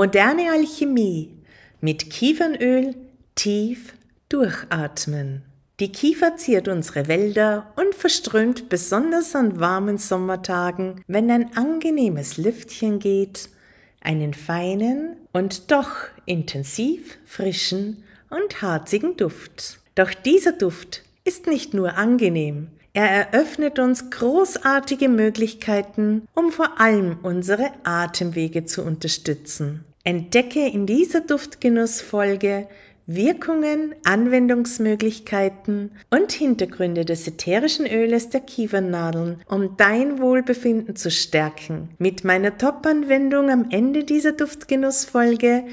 Moderne Alchemie mit Kiefernöl tief durchatmen. Die Kiefer ziert unsere Wälder und verströmt besonders an warmen Sommertagen, wenn ein angenehmes Lüftchen geht, einen feinen und doch intensiv frischen und harzigen Duft. Doch dieser Duft ist nicht nur angenehm, er eröffnet uns großartige Möglichkeiten, um vor allem unsere Atemwege zu unterstützen. Entdecke in dieser Duftgenussfolge Wirkungen, Anwendungsmöglichkeiten und Hintergründe des ätherischen Öles der Kiefernadeln, um dein Wohlbefinden zu stärken. Mit meiner Top-Anwendung am Ende dieser Duftgenussfolge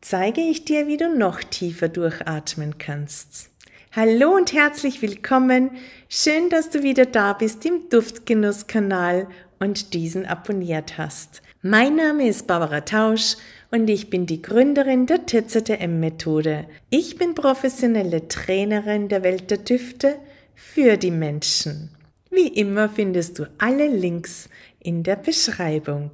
zeige ich dir, wie du noch tiefer durchatmen kannst. Hallo und herzlich willkommen. Schön, dass du wieder da bist im Duftgenuss-Kanal und diesen abonniert hast. Mein Name ist Barbara Tausch und ich bin die Gründerin der TZM-Methode. Ich bin professionelle Trainerin der Welt der Düfte für die Menschen. Wie immer findest du alle Links in der Beschreibung.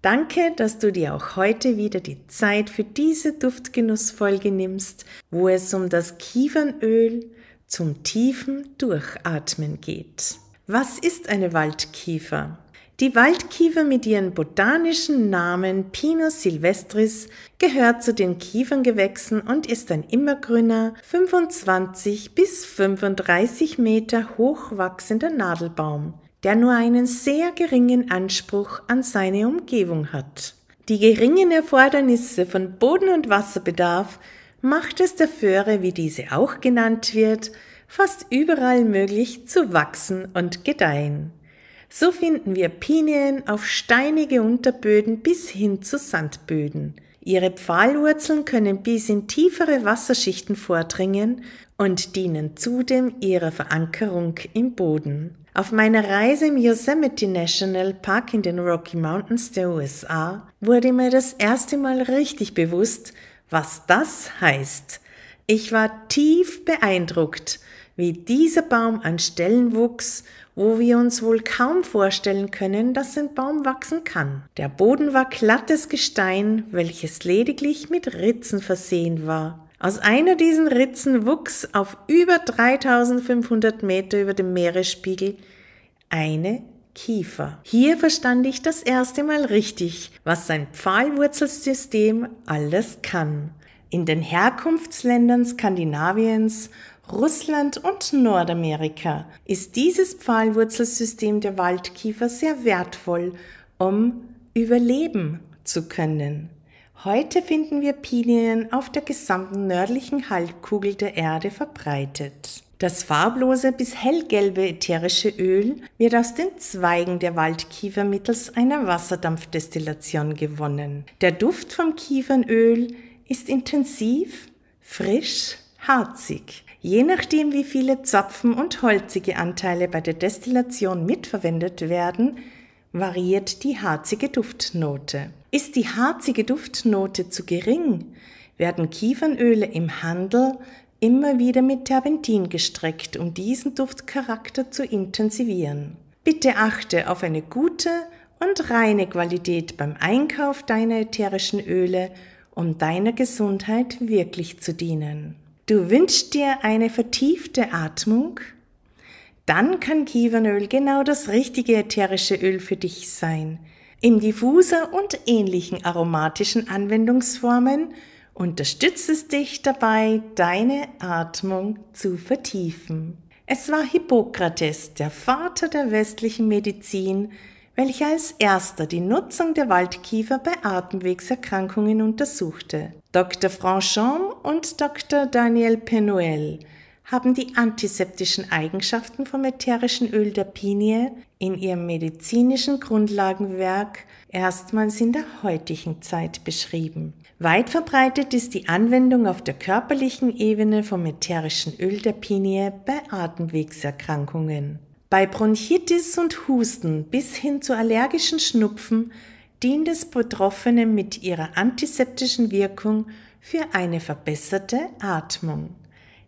Danke, dass du dir auch heute wieder die Zeit für diese Duftgenussfolge nimmst, wo es um das Kiefernöl zum tiefen Durchatmen geht. Was ist eine Waldkiefer? Die Waldkiefer mit ihren botanischen Namen Pinus silvestris gehört zu den Kieferngewächsen und ist ein immergrüner, 25 bis 35 Meter hoch wachsender Nadelbaum der nur einen sehr geringen Anspruch an seine Umgebung hat. Die geringen Erfordernisse von Boden- und Wasserbedarf macht es der Föhre, wie diese auch genannt wird, fast überall möglich zu wachsen und gedeihen. So finden wir Pinien auf steinige Unterböden bis hin zu Sandböden. Ihre Pfahlwurzeln können bis in tiefere Wasserschichten vordringen und dienen zudem ihrer Verankerung im Boden. Auf meiner Reise im Yosemite National Park in den Rocky Mountains der USA wurde mir das erste Mal richtig bewusst, was das heißt. Ich war tief beeindruckt, wie dieser Baum an Stellen wuchs, wo wir uns wohl kaum vorstellen können, dass ein Baum wachsen kann. Der Boden war glattes Gestein, welches lediglich mit Ritzen versehen war. Aus einer diesen Ritzen wuchs auf über 3500 Meter über dem Meeresspiegel eine Kiefer. Hier verstand ich das erste Mal richtig, was sein Pfahlwurzelsystem alles kann. In den Herkunftsländern Skandinaviens, Russland und Nordamerika ist dieses Pfahlwurzelsystem der Waldkiefer sehr wertvoll, um überleben zu können. Heute finden wir Pinien auf der gesamten nördlichen Halbkugel der Erde verbreitet. Das farblose bis hellgelbe ätherische Öl wird aus den Zweigen der Waldkiefer mittels einer Wasserdampfdestillation gewonnen. Der Duft vom Kiefernöl ist intensiv, frisch, harzig. Je nachdem, wie viele Zapfen und holzige Anteile bei der Destillation mitverwendet werden, variiert die harzige Duftnote. Ist die harzige Duftnote zu gering, werden Kiefernöle im Handel immer wieder mit Terpentin gestreckt, um diesen Duftcharakter zu intensivieren. Bitte achte auf eine gute und reine Qualität beim Einkauf deiner ätherischen Öle, um deiner Gesundheit wirklich zu dienen. Du wünschst dir eine vertiefte Atmung? dann kann Kiefernöl genau das richtige ätherische Öl für dich sein. Im Diffuser und ähnlichen aromatischen Anwendungsformen unterstützt es dich dabei, deine Atmung zu vertiefen. Es war Hippokrates, der Vater der westlichen Medizin, welcher als erster die Nutzung der Waldkiefer bei Atemwegserkrankungen untersuchte. Dr. Franchon und Dr. Daniel Penuel haben die antiseptischen Eigenschaften vom ätherischen Öl der Pinie in ihrem medizinischen Grundlagenwerk erstmals in der heutigen Zeit beschrieben. Weit verbreitet ist die Anwendung auf der körperlichen Ebene vom ätherischen Öl der Pinie bei Atemwegserkrankungen. Bei Bronchitis und Husten bis hin zu allergischen Schnupfen dient es Betroffenen mit ihrer antiseptischen Wirkung für eine verbesserte Atmung.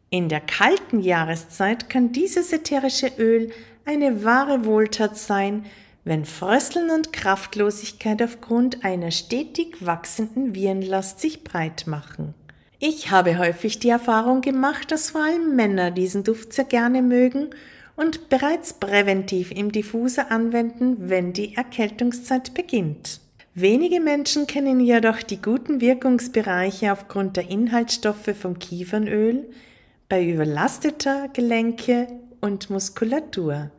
In der kalten Jahreszeit kann dieses ätherische Öl eine wahre Wohltat sein, wenn Frösteln und Kraftlosigkeit aufgrund einer stetig wachsenden Virenlast sich breit machen. Ich habe häufig die Erfahrung gemacht, dass vor allem Männer diesen Duft sehr gerne mögen und bereits präventiv im Diffuser anwenden, wenn die Erkältungszeit beginnt. Wenige Menschen kennen jedoch die guten Wirkungsbereiche aufgrund der Inhaltsstoffe vom Kiefernöl bei überlasteter Gelenke und Muskulatur.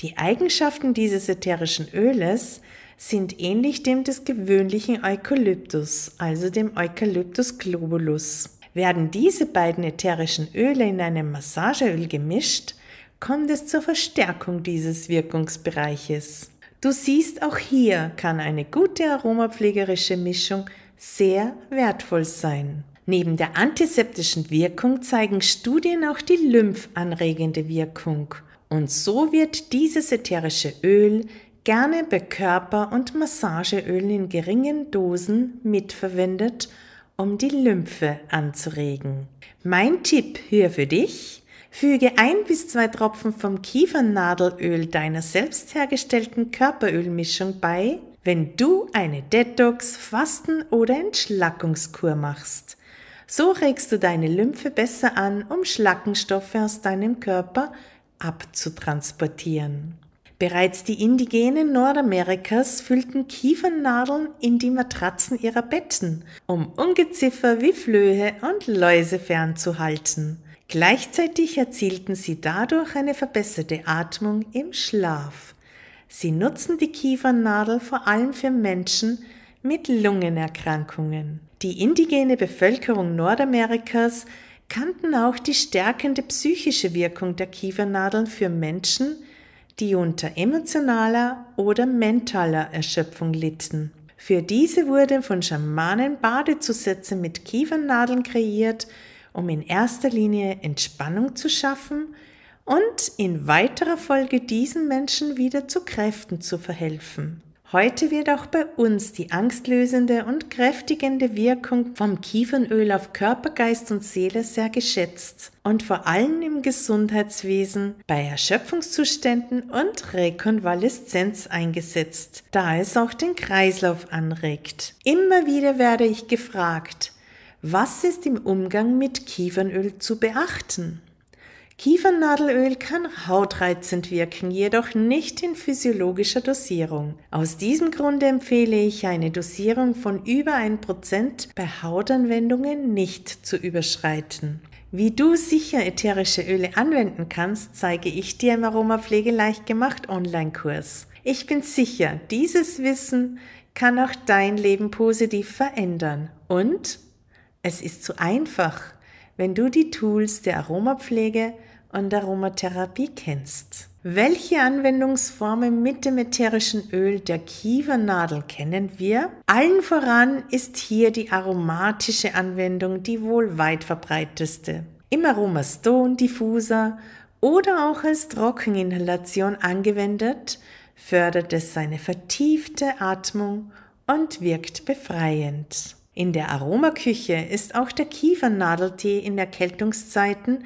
Die Eigenschaften dieses ätherischen Öles sind ähnlich dem des gewöhnlichen Eukalyptus, also dem Eucalyptus globulus. Werden diese beiden ätherischen Öle in einem Massageöl gemischt, kommt es zur Verstärkung dieses Wirkungsbereiches. Du siehst, auch hier kann eine gute aromapflegerische Mischung sehr wertvoll sein. Neben der antiseptischen Wirkung zeigen Studien auch die lymphanregende Wirkung. Und so wird dieses ätherische Öl gerne bei Körper- und Massageölen in geringen Dosen mitverwendet, um die Lymphe anzuregen. Mein Tipp hier für dich, Füge ein bis zwei Tropfen vom Kiefernadelöl deiner selbst hergestellten Körperölmischung bei, wenn du eine Detox, Fasten oder Entschlackungskur machst. So regst du deine Lymphe besser an, um Schlackenstoffe aus deinem Körper abzutransportieren. Bereits die Indigenen Nordamerikas füllten Kiefernadeln in die Matratzen ihrer Betten, um Ungeziefer wie Flöhe und Läuse fernzuhalten. Gleichzeitig erzielten sie dadurch eine verbesserte Atmung im Schlaf. Sie nutzen die Kiefernadel vor allem für Menschen mit Lungenerkrankungen. Die indigene Bevölkerung Nordamerikas kannten auch die stärkende psychische Wirkung der Kiefernadeln für Menschen, die unter emotionaler oder mentaler Erschöpfung litten. Für diese wurden von Schamanen Badezusätze mit Kiefernadeln kreiert, um in erster Linie Entspannung zu schaffen und in weiterer Folge diesen Menschen wieder zu Kräften zu verhelfen. Heute wird auch bei uns die angstlösende und kräftigende Wirkung vom Kiefernöl auf Körper, Geist und Seele sehr geschätzt und vor allem im Gesundheitswesen bei Erschöpfungszuständen und Rekonvaleszenz eingesetzt, da es auch den Kreislauf anregt. Immer wieder werde ich gefragt, was ist im Umgang mit Kiefernöl zu beachten? Kiefernadelöl kann hautreizend wirken, jedoch nicht in physiologischer Dosierung. Aus diesem Grunde empfehle ich eine Dosierung von über 1% bei Hautanwendungen nicht zu überschreiten. Wie du sicher ätherische Öle anwenden kannst, zeige ich dir im Aromapflege leicht gemacht Online-Kurs. Ich bin sicher, dieses Wissen kann auch dein Leben positiv verändern und es ist zu einfach, wenn du die Tools der Aromapflege und Aromatherapie kennst. Welche Anwendungsformen mit dem ätherischen Öl der Kiefernadel kennen wir? Allen voran ist hier die aromatische Anwendung die wohl weit verbreiteste. Im Aromastone Diffuser oder auch als Trockeninhalation angewendet, fördert es seine vertiefte Atmung und wirkt befreiend. In der Aromaküche ist auch der Kiefernadeltee in Erkältungszeiten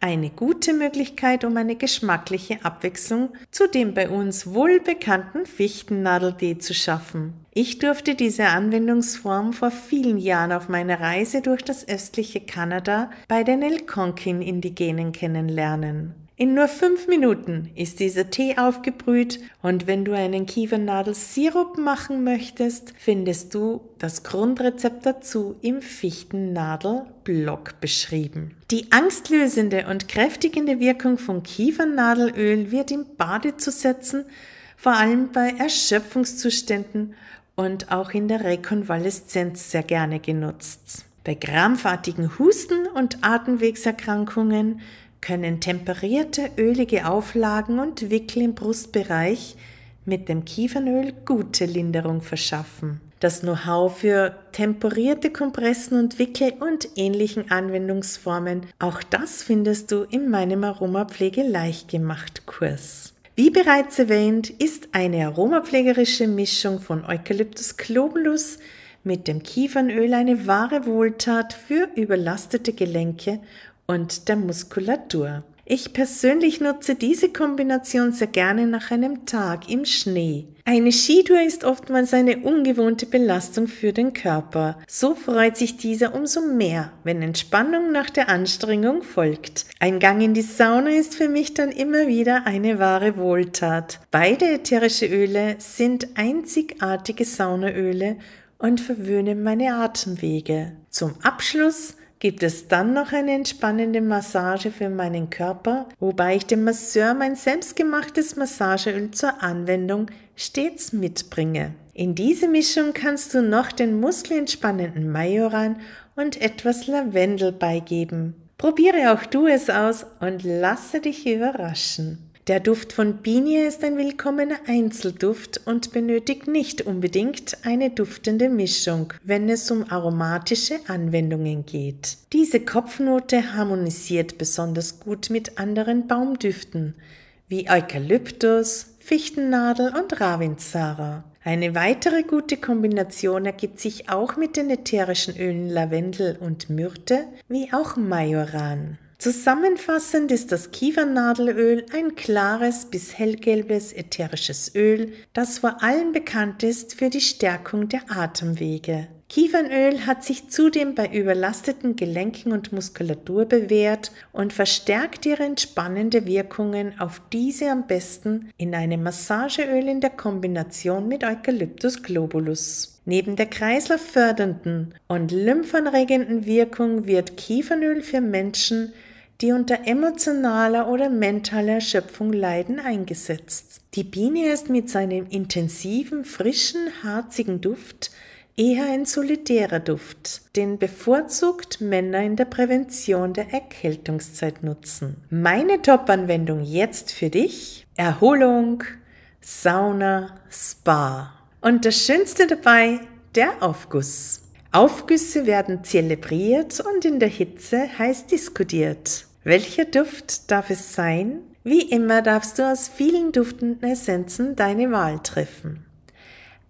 eine gute Möglichkeit, um eine geschmackliche Abwechslung zu dem bei uns wohl bekannten Fichtennadeltee zu schaffen. Ich durfte diese Anwendungsform vor vielen Jahren auf meiner Reise durch das östliche Kanada bei den Algonquin-Indigenen kennenlernen. In nur fünf Minuten ist dieser Tee aufgebrüht und wenn du einen Kiefernadelsirup machen möchtest, findest du das Grundrezept dazu im Fichtennadel-Blog beschrieben. Die angstlösende und kräftigende Wirkung von Kiefernadelöl wird im Bade zu setzen, vor allem bei Erschöpfungszuständen und auch in der Rekonvaleszenz sehr gerne genutzt. Bei krampfartigen Husten und Atemwegserkrankungen können temperierte ölige Auflagen und Wickel im Brustbereich mit dem Kiefernöl gute Linderung verschaffen. Das Know-how für temporierte Kompressen und Wickel und ähnlichen Anwendungsformen, auch das findest du in meinem Aromapflege leicht gemacht Kurs. Wie bereits erwähnt, ist eine aromapflegerische Mischung von Eucalyptus globulus mit dem Kiefernöl eine wahre Wohltat für überlastete Gelenke und der Muskulatur. Ich persönlich nutze diese Kombination sehr gerne nach einem Tag im Schnee. Eine Skitour ist oftmals eine ungewohnte Belastung für den Körper. So freut sich dieser umso mehr, wenn Entspannung nach der Anstrengung folgt. Ein Gang in die Sauna ist für mich dann immer wieder eine wahre Wohltat. Beide ätherische Öle sind einzigartige Saunaöle und verwöhnen meine Atemwege. Zum Abschluss gibt es dann noch eine entspannende Massage für meinen Körper, wobei ich dem Masseur mein selbstgemachtes Massageöl zur Anwendung stets mitbringe. In diese Mischung kannst du noch den muskelentspannenden Majoran und etwas Lavendel beigeben. Probiere auch du es aus und lasse dich überraschen. Der Duft von Binie ist ein willkommener Einzelduft und benötigt nicht unbedingt eine duftende Mischung, wenn es um aromatische Anwendungen geht. Diese Kopfnote harmonisiert besonders gut mit anderen Baumdüften wie Eukalyptus, Fichtennadel und Ravensara. Eine weitere gute Kombination ergibt sich auch mit den ätherischen Ölen Lavendel und Myrte, wie auch Majoran. Zusammenfassend ist das Kiefernadelöl ein klares bis hellgelbes ätherisches Öl, das vor allem bekannt ist für die Stärkung der Atemwege. Kiefernöl hat sich zudem bei überlasteten Gelenken und Muskulatur bewährt und verstärkt ihre entspannende Wirkungen auf diese am besten in einem Massageöl in der Kombination mit Eucalyptus globulus. Neben der kreislauffördernden und lymphanregenden Wirkung wird Kiefernöl für Menschen die unter emotionaler oder mentaler Erschöpfung leiden, eingesetzt. Die Biene ist mit seinem intensiven, frischen, harzigen Duft eher ein solitärer Duft, den bevorzugt Männer in der Prävention der Erkältungszeit nutzen. Meine Top-Anwendung jetzt für dich: Erholung, Sauna, Spa. Und das Schönste dabei, der Aufguss. Aufgüsse werden zelebriert und in der Hitze heiß diskutiert. Welcher Duft darf es sein? Wie immer darfst du aus vielen duftenden Essenzen deine Wahl treffen.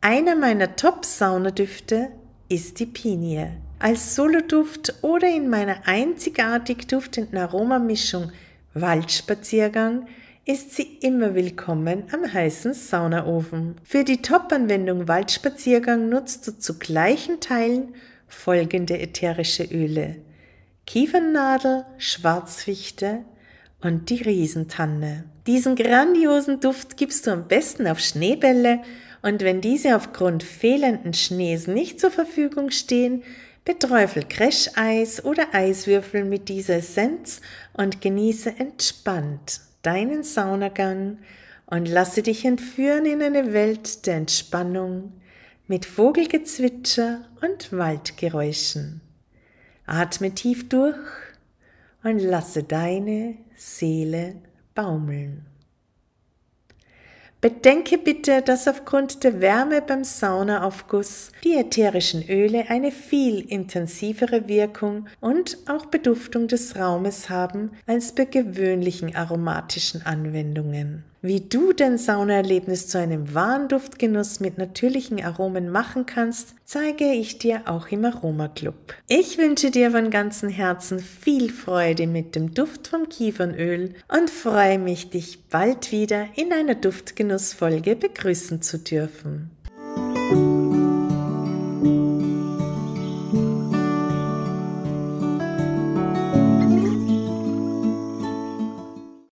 Einer meiner Top-Saunadüfte ist die Pinie. Als Soloduft oder in meiner einzigartig duftenden Aromamischung Waldspaziergang ist sie immer willkommen am heißen Saunaofen. Für die Top-Anwendung Waldspaziergang nutzt du zu gleichen Teilen folgende ätherische Öle. Kiefernadel, Schwarzfichte und die Riesentanne. Diesen grandiosen Duft gibst du am besten auf Schneebälle und wenn diese aufgrund fehlenden Schnees nicht zur Verfügung stehen, beträufel Crasheis oder Eiswürfel mit dieser Essenz und genieße entspannt deinen Saunagang und lasse dich entführen in eine Welt der Entspannung mit Vogelgezwitscher und Waldgeräuschen. Atme tief durch und lasse deine Seele baumeln. Bedenke bitte, dass aufgrund der Wärme beim Saunaaufguss die ätherischen Öle eine viel intensivere Wirkung und auch Beduftung des Raumes haben als bei gewöhnlichen aromatischen Anwendungen. Wie du dein Saunaerlebnis zu einem wahren Duftgenuss mit natürlichen Aromen machen kannst, zeige ich dir auch im Aroma Club. Ich wünsche dir von ganzem Herzen viel Freude mit dem Duft vom Kiefernöl und freue mich, dich bald wieder in einer Duftgenussfolge begrüßen zu dürfen.